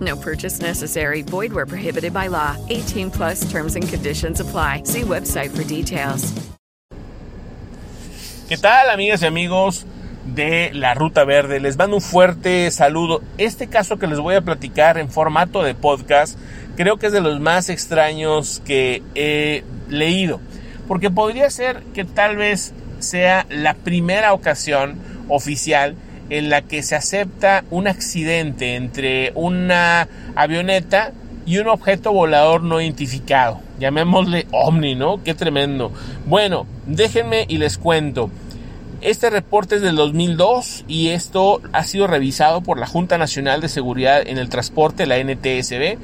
No purchase necessary. Void where prohibited by law. 18 plus terms and conditions apply. See website for details. ¿Qué tal, amigas y amigos de la Ruta Verde? Les mando un fuerte saludo. Este caso que les voy a platicar en formato de podcast creo que es de los más extraños que he leído. Porque podría ser que tal vez sea la primera ocasión oficial en la que se acepta un accidente entre una avioneta y un objeto volador no identificado. Llamémosle ovni, ¿no? Qué tremendo. Bueno, déjenme y les cuento. Este reporte es del 2002 y esto ha sido revisado por la Junta Nacional de Seguridad en el Transporte, la NTSB,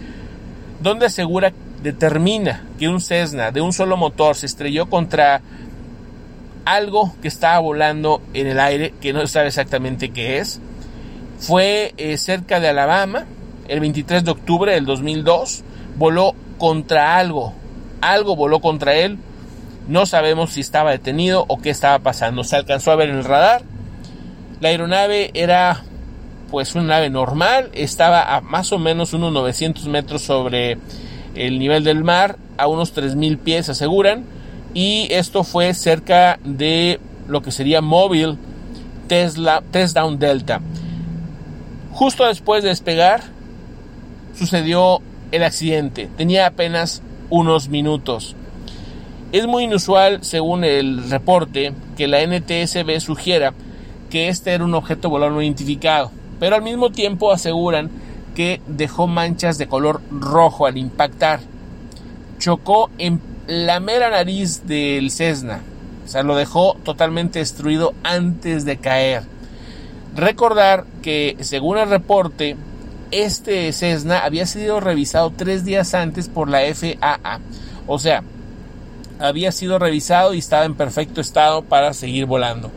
donde asegura, determina que un Cessna de un solo motor se estrelló contra algo que estaba volando en el aire, que no sabe exactamente qué es. Fue eh, cerca de Alabama, el 23 de octubre del 2002, voló contra algo, algo voló contra él, no sabemos si estaba detenido o qué estaba pasando, se alcanzó a ver en el radar, la aeronave era pues una nave normal, estaba a más o menos unos 900 metros sobre el nivel del mar, a unos 3.000 pies aseguran, y esto fue cerca de lo que sería móvil Tesla, Down Delta. Justo después de despegar sucedió el accidente. Tenía apenas unos minutos. Es muy inusual, según el reporte, que la NTSB sugiera que este era un objeto volador no identificado, pero al mismo tiempo aseguran que dejó manchas de color rojo al impactar. Chocó en la mera nariz del Cessna. O sea, lo dejó totalmente destruido antes de caer. Recordar que, según el reporte, este Cessna había sido revisado tres días antes por la FAA. O sea, había sido revisado y estaba en perfecto estado para seguir volando.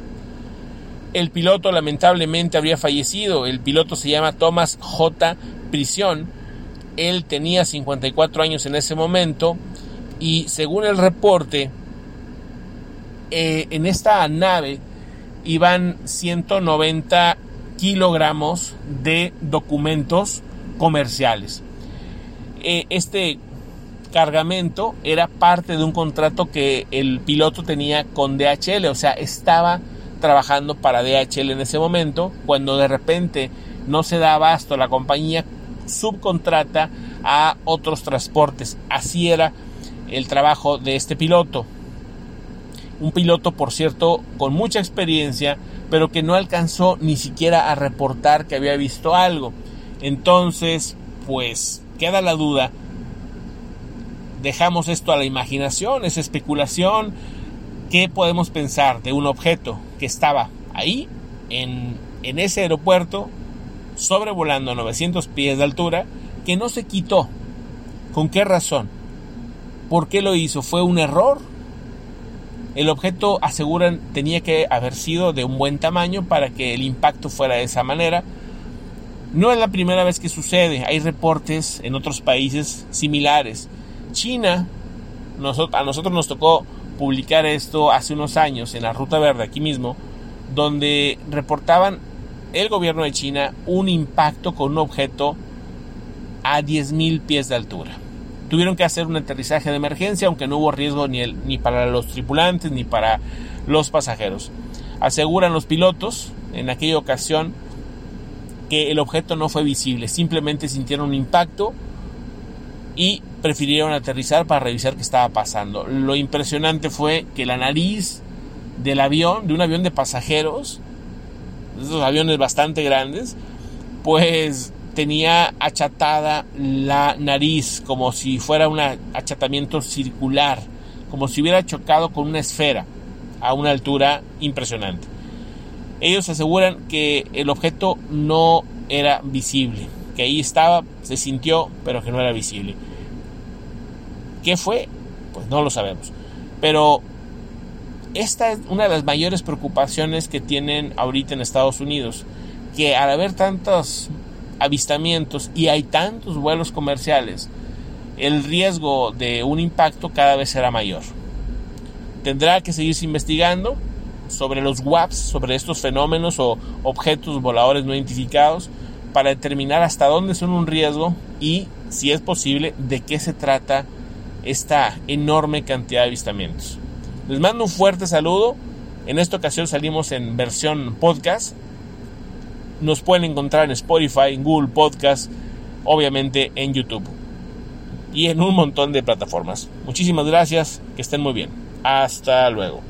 El piloto lamentablemente habría fallecido. El piloto se llama Thomas J. Prisión. Él tenía 54 años en ese momento y según el reporte, eh, en esta nave iban 190 kilogramos de documentos comerciales. Eh, este cargamento era parte de un contrato que el piloto tenía con DHL, o sea, estaba trabajando para DHL en ese momento, cuando de repente no se da abasto, la compañía subcontrata a otros transportes. Así era el trabajo de este piloto. Un piloto, por cierto, con mucha experiencia, pero que no alcanzó ni siquiera a reportar que había visto algo. Entonces, pues queda la duda. Dejamos esto a la imaginación, es especulación. ¿Qué podemos pensar de un objeto que estaba ahí, en, en ese aeropuerto, sobrevolando a 900 pies de altura, que no se quitó? ¿Con qué razón? ¿Por qué lo hizo? ¿Fue un error? El objeto, aseguran, tenía que haber sido de un buen tamaño para que el impacto fuera de esa manera. No es la primera vez que sucede, hay reportes en otros países similares. China, a nosotros nos tocó publicar esto hace unos años en la Ruta Verde, aquí mismo, donde reportaban el gobierno de China un impacto con un objeto a 10.000 pies de altura. Tuvieron que hacer un aterrizaje de emergencia, aunque no hubo riesgo ni, ni para los tripulantes ni para los pasajeros. Aseguran los pilotos en aquella ocasión que el objeto no fue visible, simplemente sintieron un impacto y prefirieron aterrizar para revisar qué estaba pasando. Lo impresionante fue que la nariz del avión, de un avión de pasajeros, esos aviones bastante grandes, pues tenía achatada la nariz como si fuera un achatamiento circular, como si hubiera chocado con una esfera a una altura impresionante. Ellos aseguran que el objeto no era visible, que ahí estaba, se sintió, pero que no era visible. ¿Qué fue? Pues no lo sabemos. Pero esta es una de las mayores preocupaciones que tienen ahorita en Estados Unidos, que al haber tantos avistamientos y hay tantos vuelos comerciales, el riesgo de un impacto cada vez será mayor. Tendrá que seguirse investigando sobre los WAPs, sobre estos fenómenos o objetos voladores no identificados, para determinar hasta dónde son un riesgo y, si es posible, de qué se trata esta enorme cantidad de avistamientos. Les mando un fuerte saludo. En esta ocasión salimos en versión podcast. Nos pueden encontrar en Spotify, en Google Podcast, obviamente en YouTube y en un montón de plataformas. Muchísimas gracias, que estén muy bien. Hasta luego.